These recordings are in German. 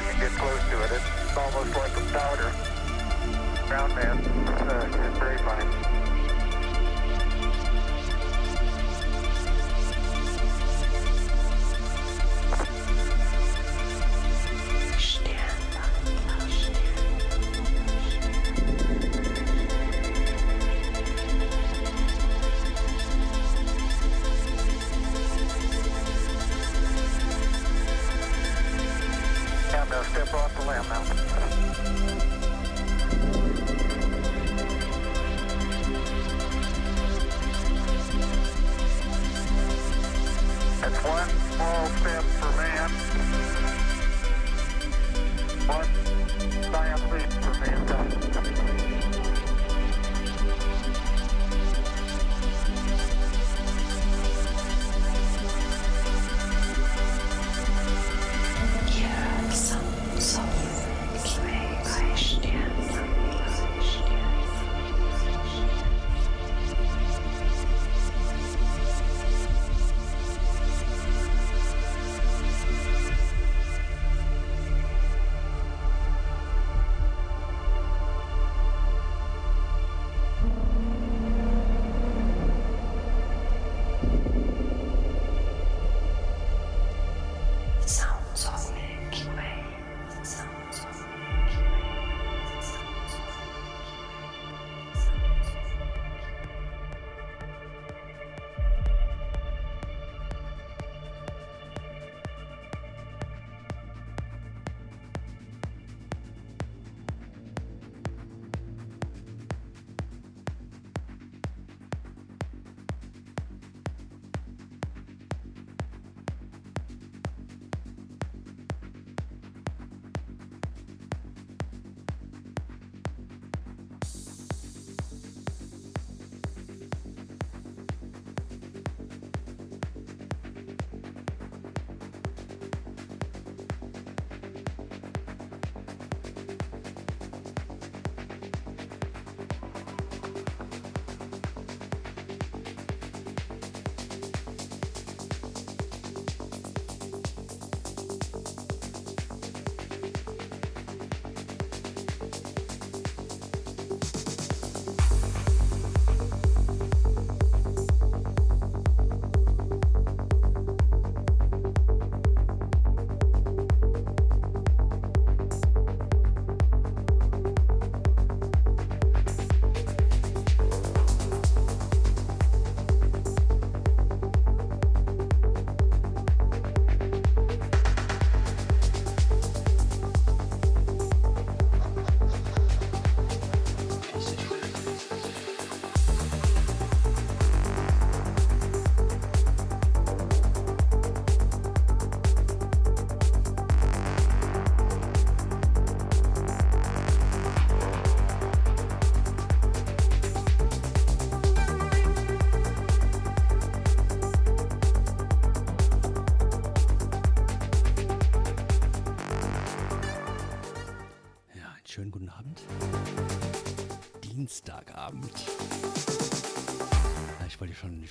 you get close to it. It's almost like a powder. Ground mass uh, is very fine.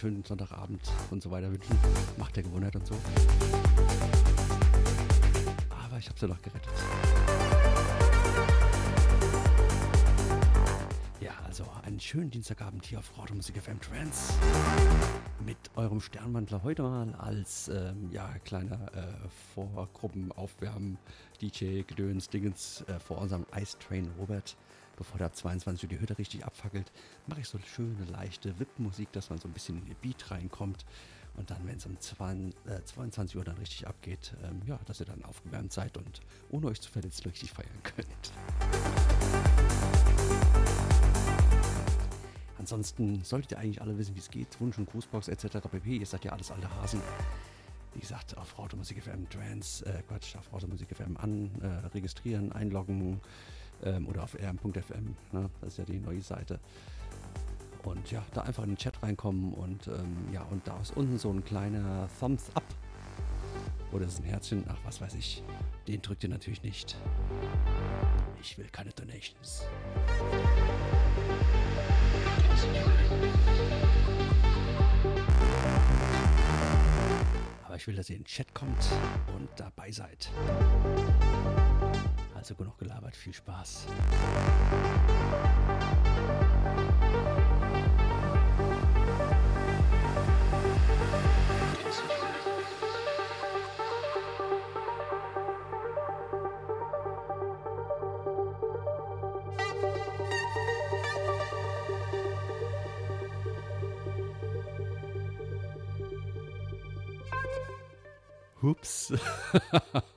Schönen Sonntagabend und so weiter wünschen. Macht der Gewohnheit und so. Aber ich habe sie noch gerettet. Ja, also einen schönen Dienstagabend hier auf Radiomusik FM Trans mit eurem Sternwandler heute mal als ähm, ja, kleiner äh, Vorgruppenaufwärmen DJ Gedöns Dingens äh, vor unserem Ice Train Robert. Bevor der ab 22 Uhr die Hütte richtig abfackelt, mache ich so schöne leichte Wip-Musik, dass man so ein bisschen in den Beat reinkommt. Und dann, wenn es um 20, äh, 22 Uhr dann richtig abgeht, ähm, ja, dass ihr dann aufgewärmt seid und ohne euch zu verletzen richtig feiern könnt. Ansonsten solltet ihr eigentlich alle wissen, wie es geht. Wunsch- und Grußbox etc. pp. Ihr seid ja alles alte Hasen. Wie gesagt, auf Automusik FM Trans, äh, Quatsch, auf Automusik FM an, äh, registrieren, einloggen ähm, oder auf rm.fm. Ne? Das ist ja die neue Seite. Und ja, da einfach in den Chat reinkommen und ähm, ja, und da ist unten so ein kleiner Thumbs Up. Oder ist ein Herzchen? Ach, was weiß ich. Den drückt ihr natürlich nicht. Ich will keine Donations. Aber ich will, dass ihr in den Chat kommt und dabei seid. Also genug gelabert, viel Spaß. Hups.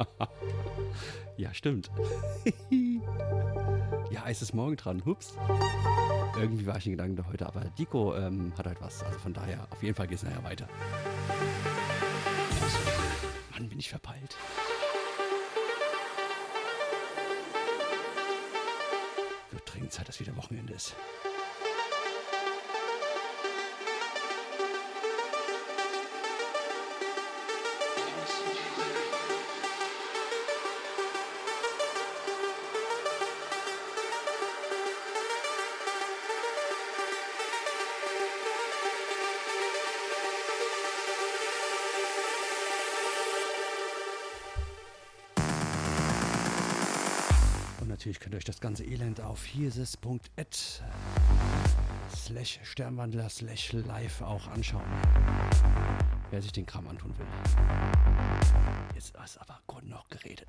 ja, stimmt. ja, es ist morgen dran. Hups. Irgendwie war ich in Gedanken heute, aber Dico ähm, hat halt was. Also von daher, auf jeden Fall geht es nachher weiter. Mann, bin ich verpeilt. Wird dringend Zeit, dass wieder Wochenende ist. Elend auf hierses.at slash Sternwandler slash live auch anschauen. Wer sich den Kram antun will. Jetzt ist aber gut noch geredet.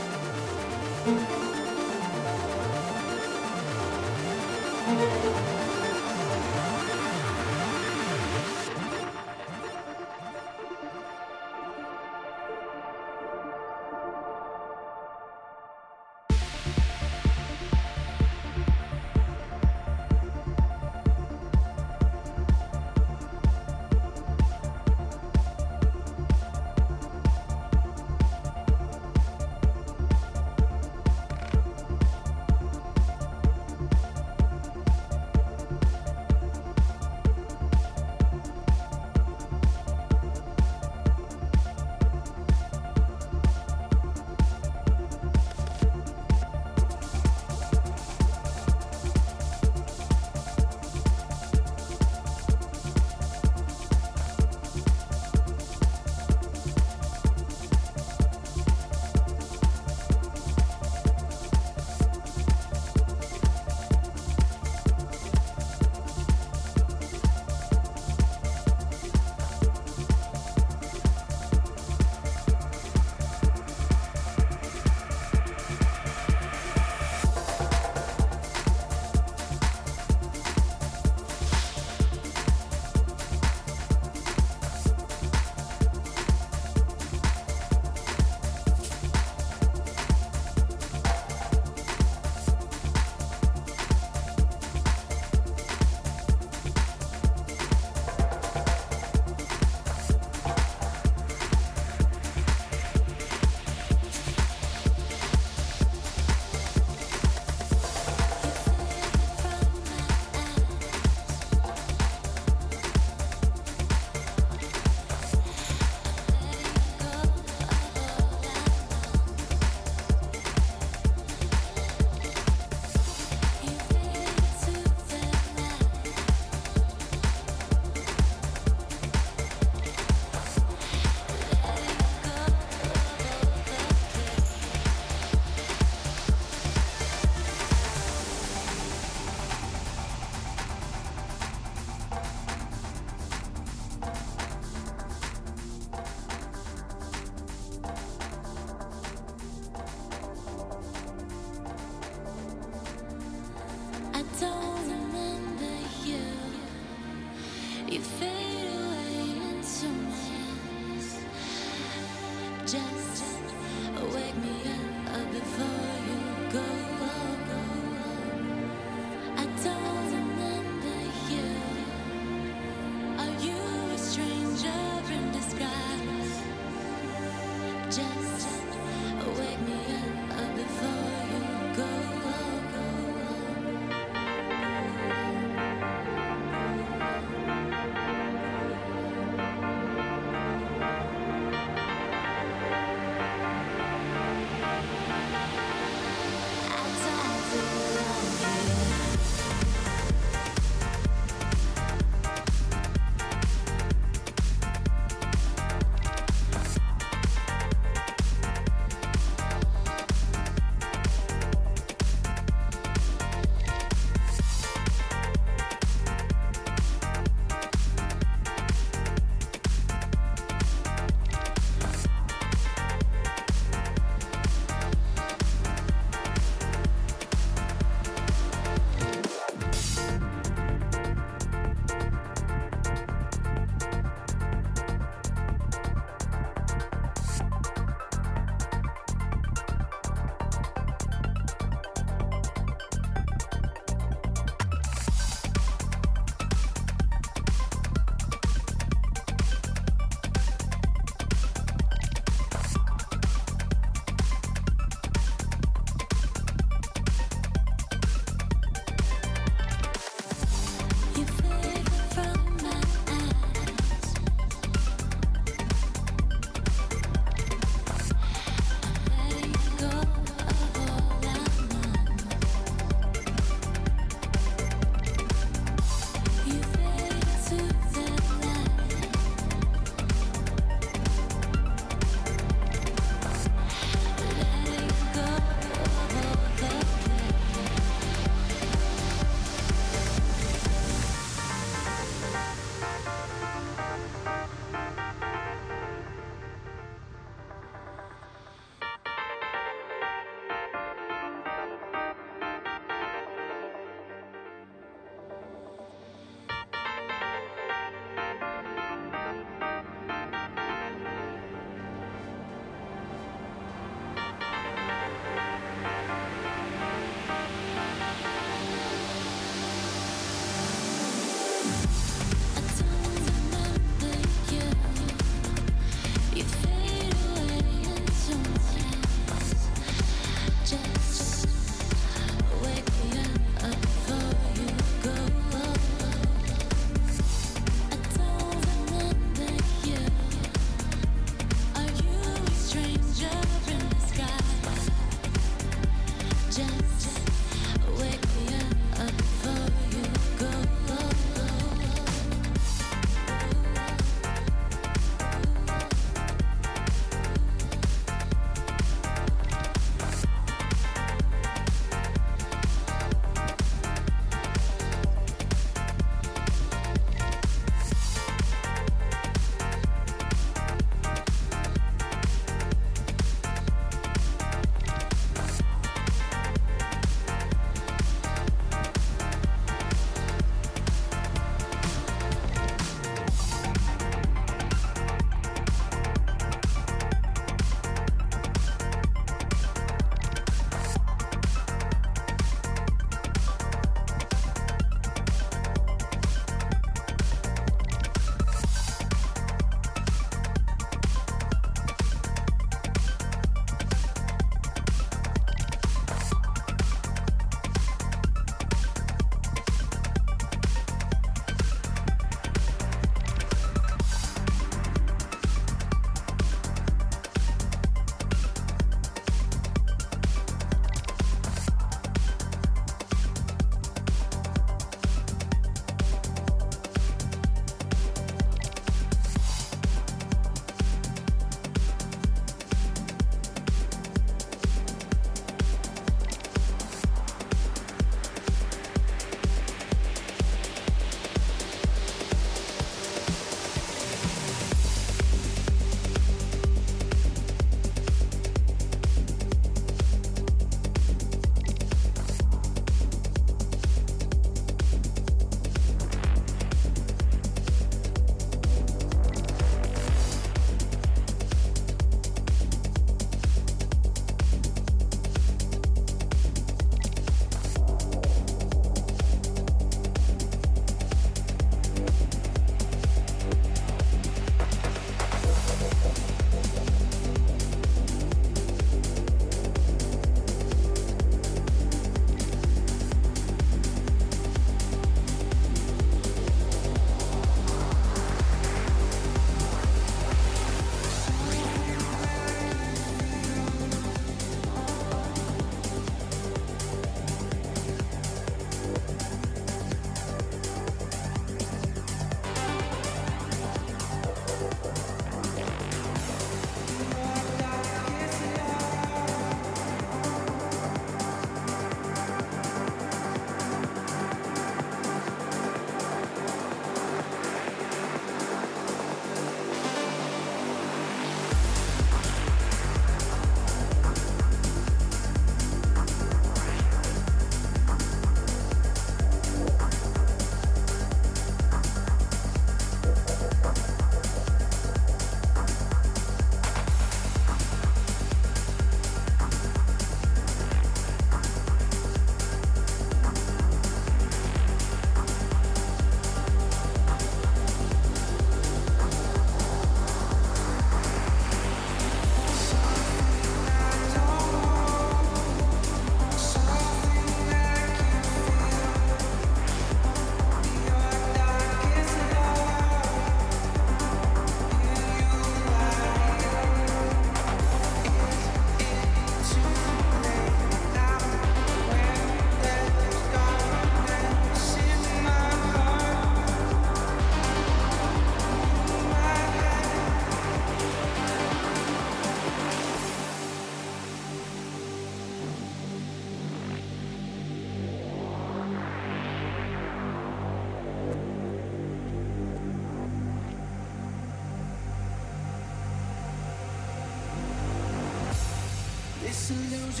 Of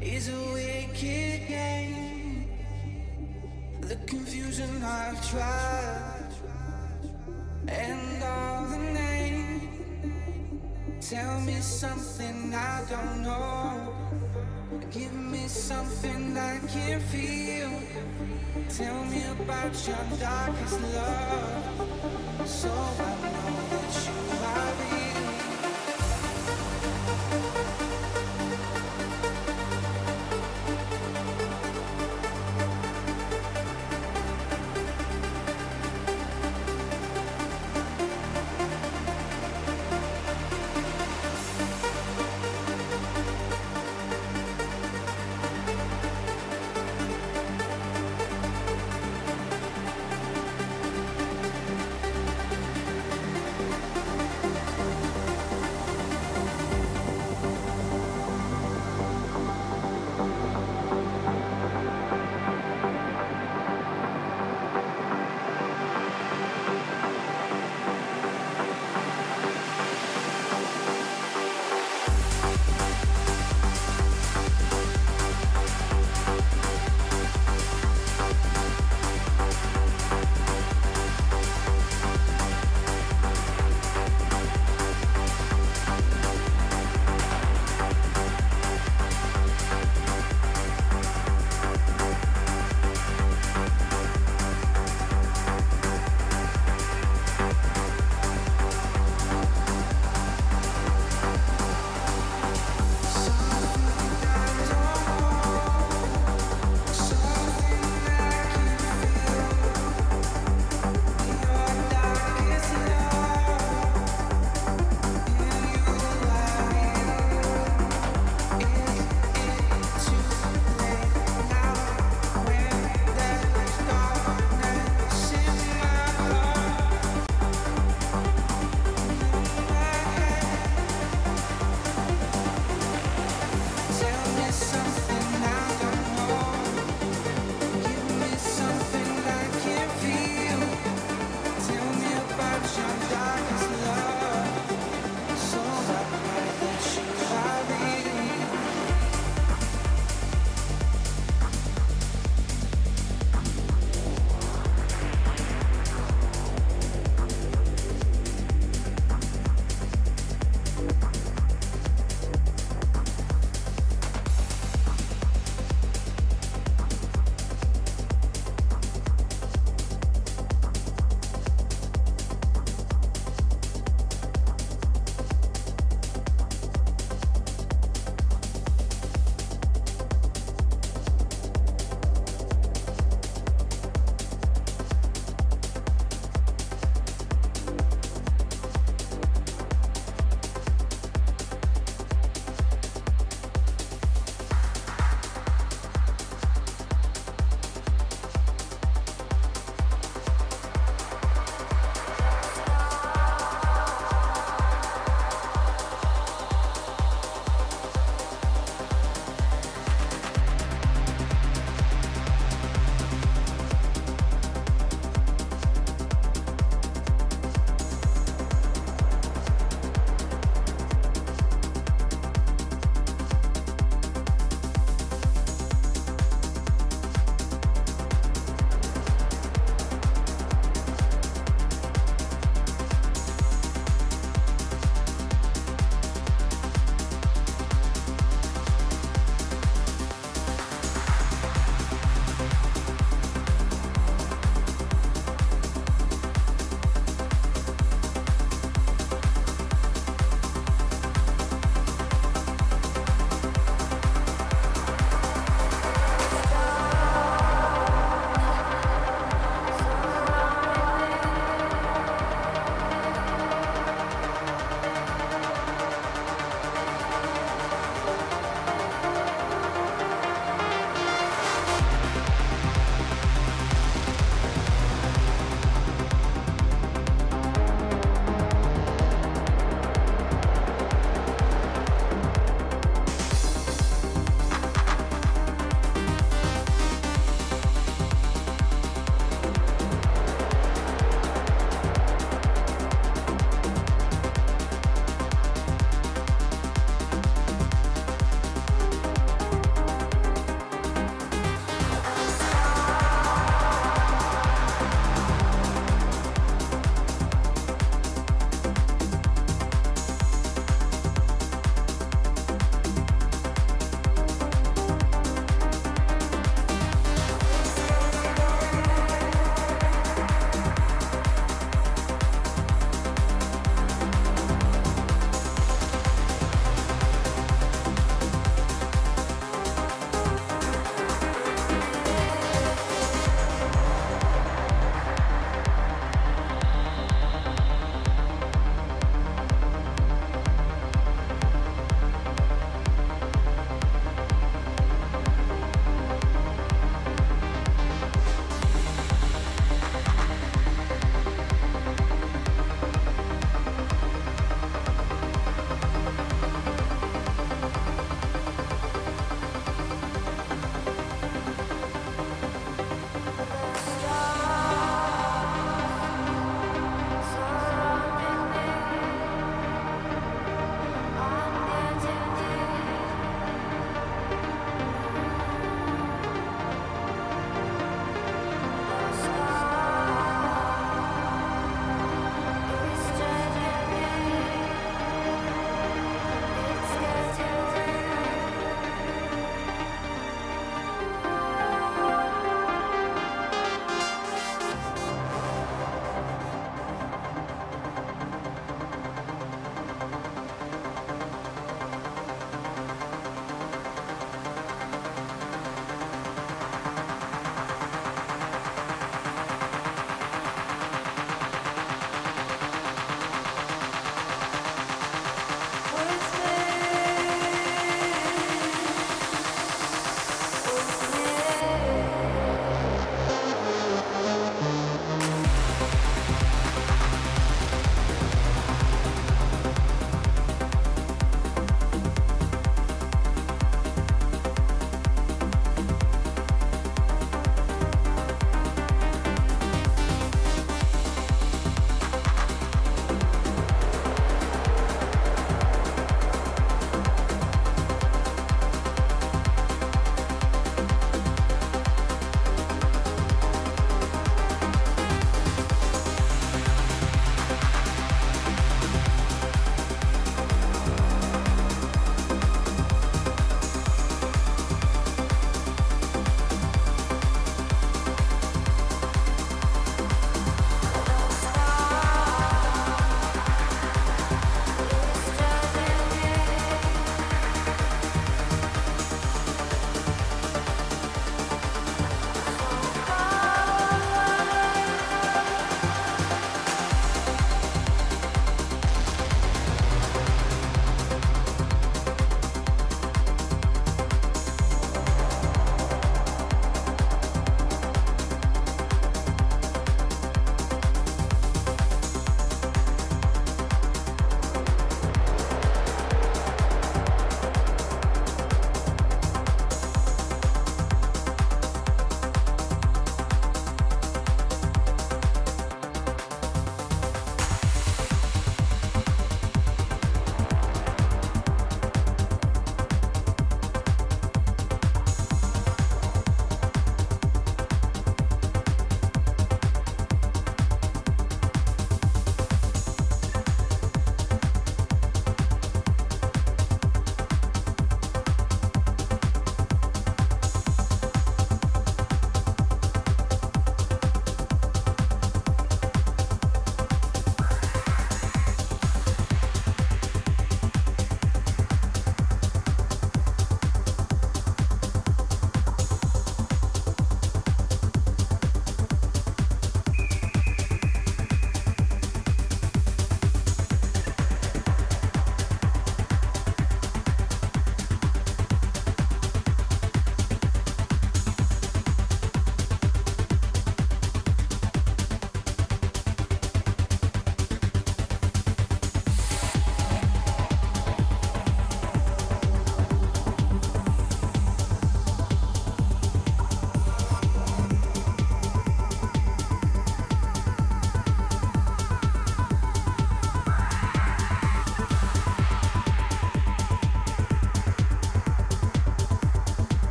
is a wicked game. The confusion I've tried and all the names. Tell me something I don't know. Give me something I can feel. Tell me about your darkest love. So I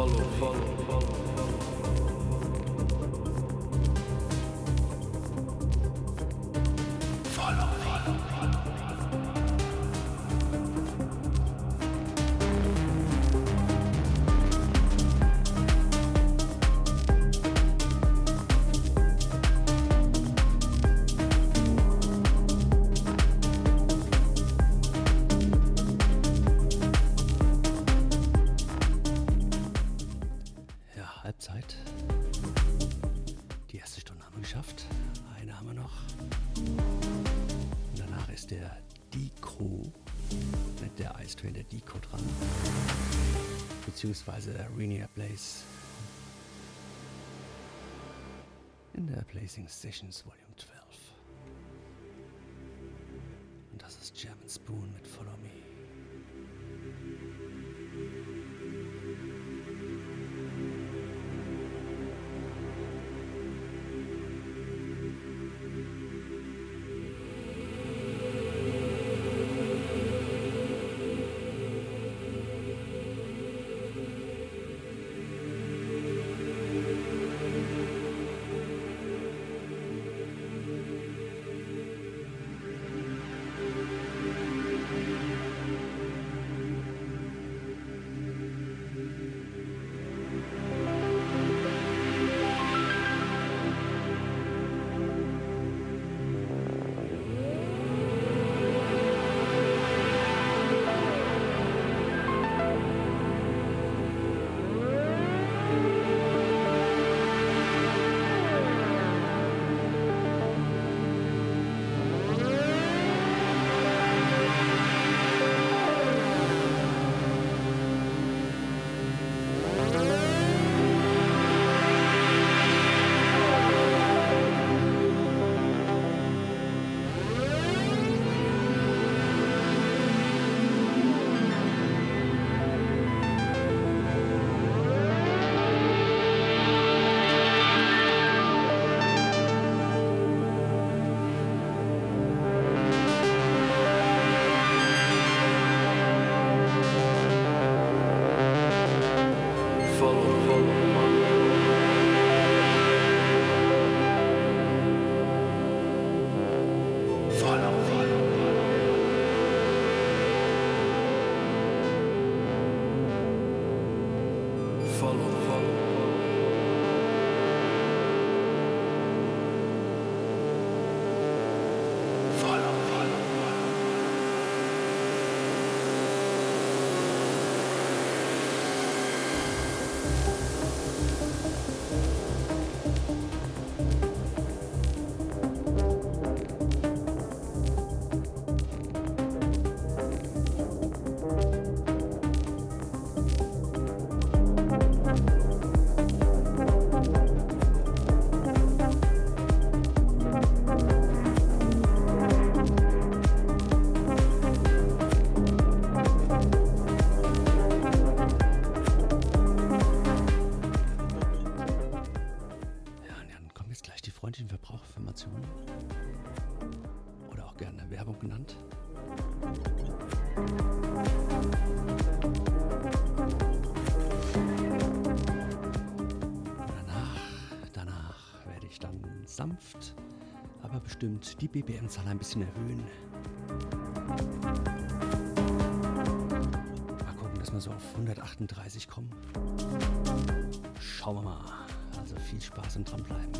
follow, follow. beziehungsweise Arena Place in der Placing Stations Volume. bestimmt die BBN-Zahl ein bisschen erhöhen. Mal gucken, dass wir so auf 138 kommen. Schauen wir mal. Also viel Spaß und dranbleiben.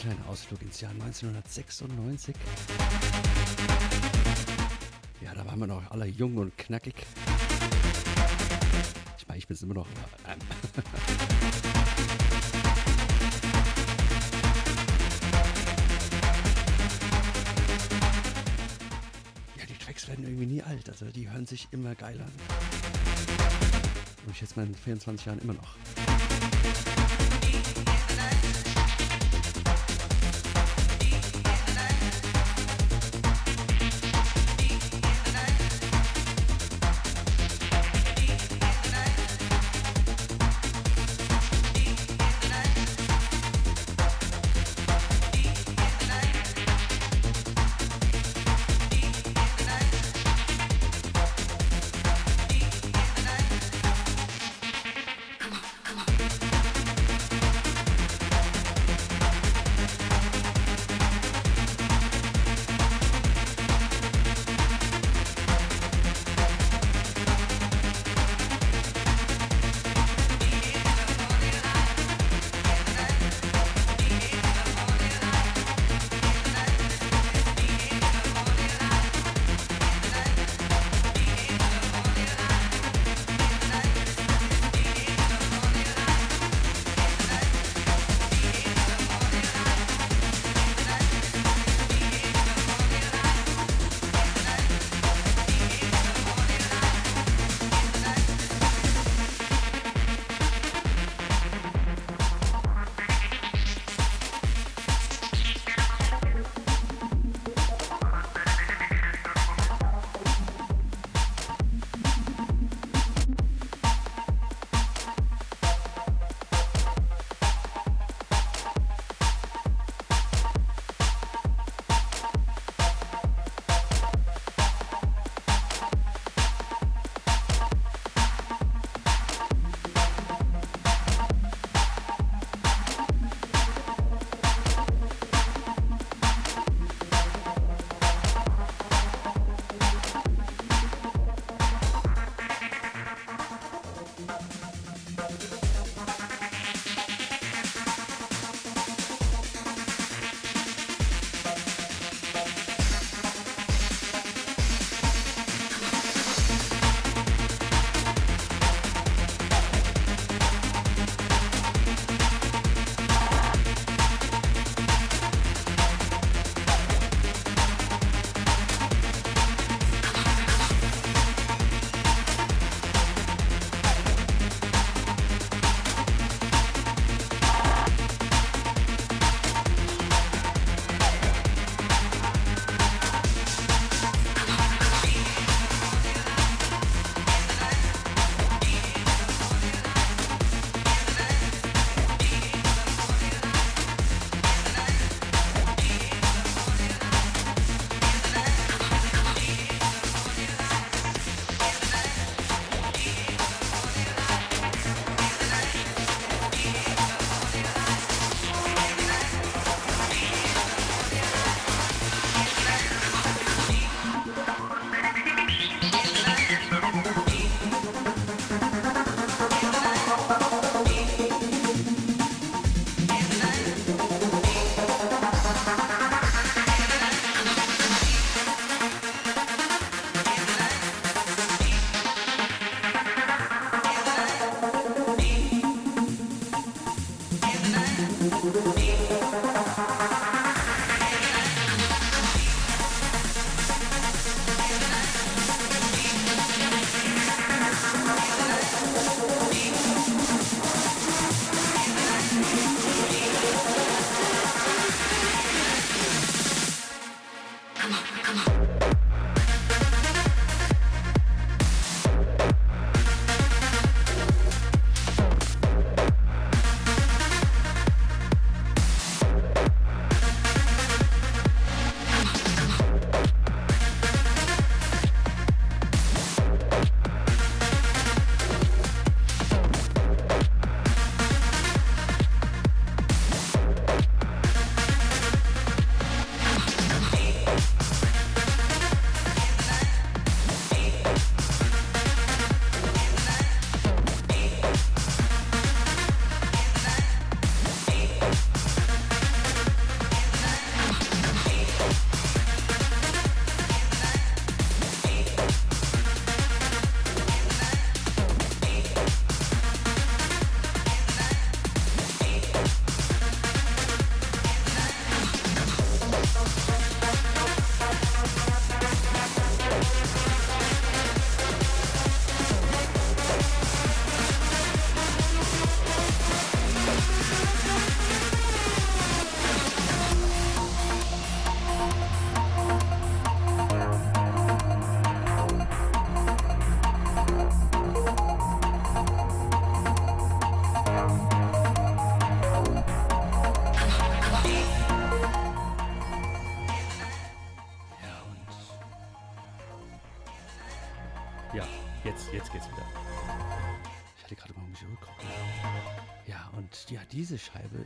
Kleiner Ausflug ins Jahr 1996. Ja, da waren wir noch alle jung und knackig. Ich meine, ich bin es immer noch. Ähm. Ja, die Tracks werden irgendwie nie alt. Also die hören sich immer geil an. Und ich jetzt mal in 24 Jahren immer noch.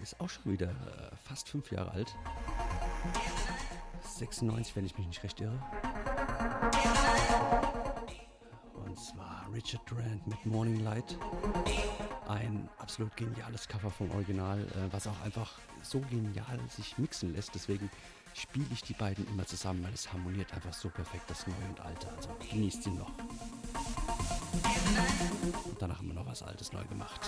Ist auch schon wieder äh, fast fünf Jahre alt. 96, wenn ich mich nicht recht irre. Und zwar Richard Durant mit Morning Light. Ein absolut geniales Cover vom Original, äh, was auch einfach so genial sich mixen lässt. Deswegen spiele ich die beiden immer zusammen, weil es harmoniert einfach so perfekt, das Neue und Alte. Also genießt sie noch. Und danach haben wir noch was Altes neu gemacht.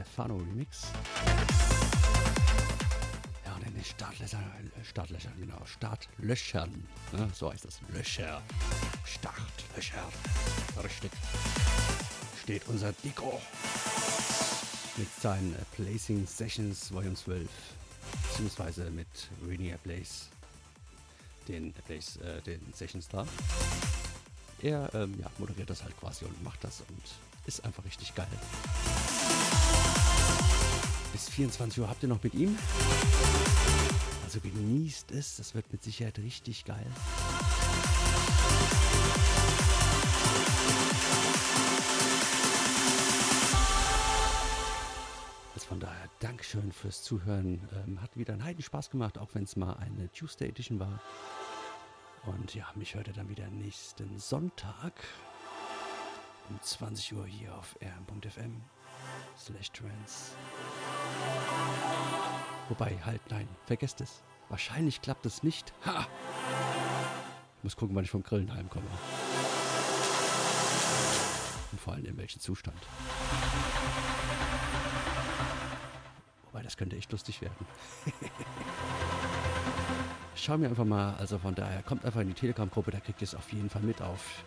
Stefano Remix. Ja, den Startlöchern, Startlöchern, genau, Startlöchern, ne, so heißt das, Löcher, Startlöcher, richtig, steht unser Dico mit seinen Placing Sessions Volume 12, beziehungsweise mit Rainier Blaze, den, Blaze, äh, den Sessions da. Er ähm, ja, moderiert das halt quasi und macht das und ist einfach richtig geil. Bis 24 Uhr habt ihr noch mit ihm. Also genießt es, das wird mit Sicherheit richtig geil. Also von daher Dankeschön fürs Zuhören. Ähm, hat wieder einen Heidenspaß gemacht, auch wenn es mal eine Tuesday Edition war. Und ja, mich hört ihr dann wieder nächsten Sonntag um 20 Uhr hier auf rm.fm slash trans. Wobei, halt, nein, vergesst es. Wahrscheinlich klappt es nicht. Ha! Ich muss gucken, wann ich vom Grillen heimkomme. Und vor allem in welchem Zustand. Wobei, das könnte echt lustig werden. Schau mir einfach mal, also von daher, kommt einfach in die Telegram-Gruppe, da kriegt ihr es auf jeden Fall mit auf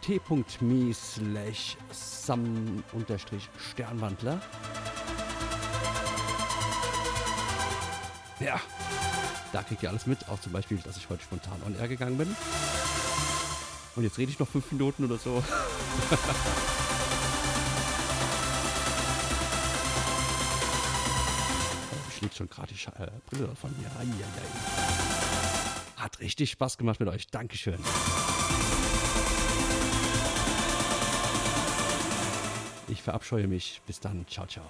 t.me slash sam-sternwandler. Ja, da kriegt ihr alles mit, auch zum Beispiel, dass ich heute spontan on air gegangen bin. Und jetzt rede ich noch fünf Minuten oder so. schlägt schon gerade die äh, Brille von mir. Ai, ai, ai. Hat richtig Spaß gemacht mit euch. Dankeschön. Ich verabscheue mich. Bis dann. Ciao, ciao.